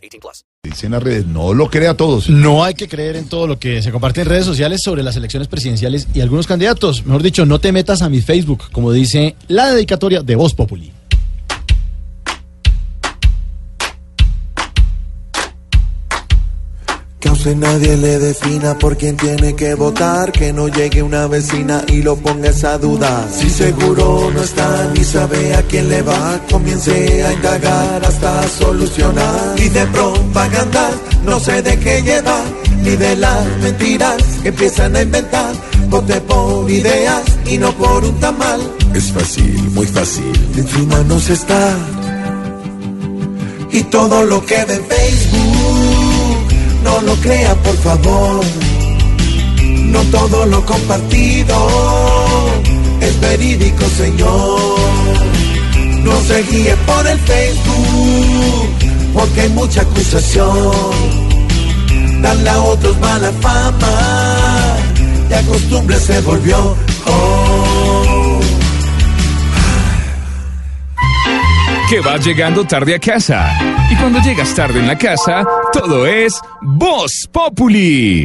18 plus. Dicen las redes, no lo crea todos. No hay que creer en todo lo que se comparte en redes sociales sobre las elecciones presidenciales y algunos candidatos. Mejor dicho, no te metas a mi Facebook, como dice la dedicatoria de Voz Populi. Que a usted nadie le defina por quién tiene que votar, que no llegue una vecina y lo ponga esa duda. Si seguro no está quién le va, comience a indagar hasta solucionar. Y de propaganda no se deje llevar, ni de las mentiras que empiezan a inventar. Vote por ideas y no por un tamal. Es fácil, muy fácil. Encima nos está. Y todo lo que ve en Facebook, no lo crea por favor. No todo lo compartido es verídico, señor. Se guíe por el Facebook, porque hay mucha acusación. Darle a otros mala fama, ya costumbre se volvió. Oh. que vas llegando tarde a casa. Y cuando llegas tarde en la casa, todo es Voz Populi.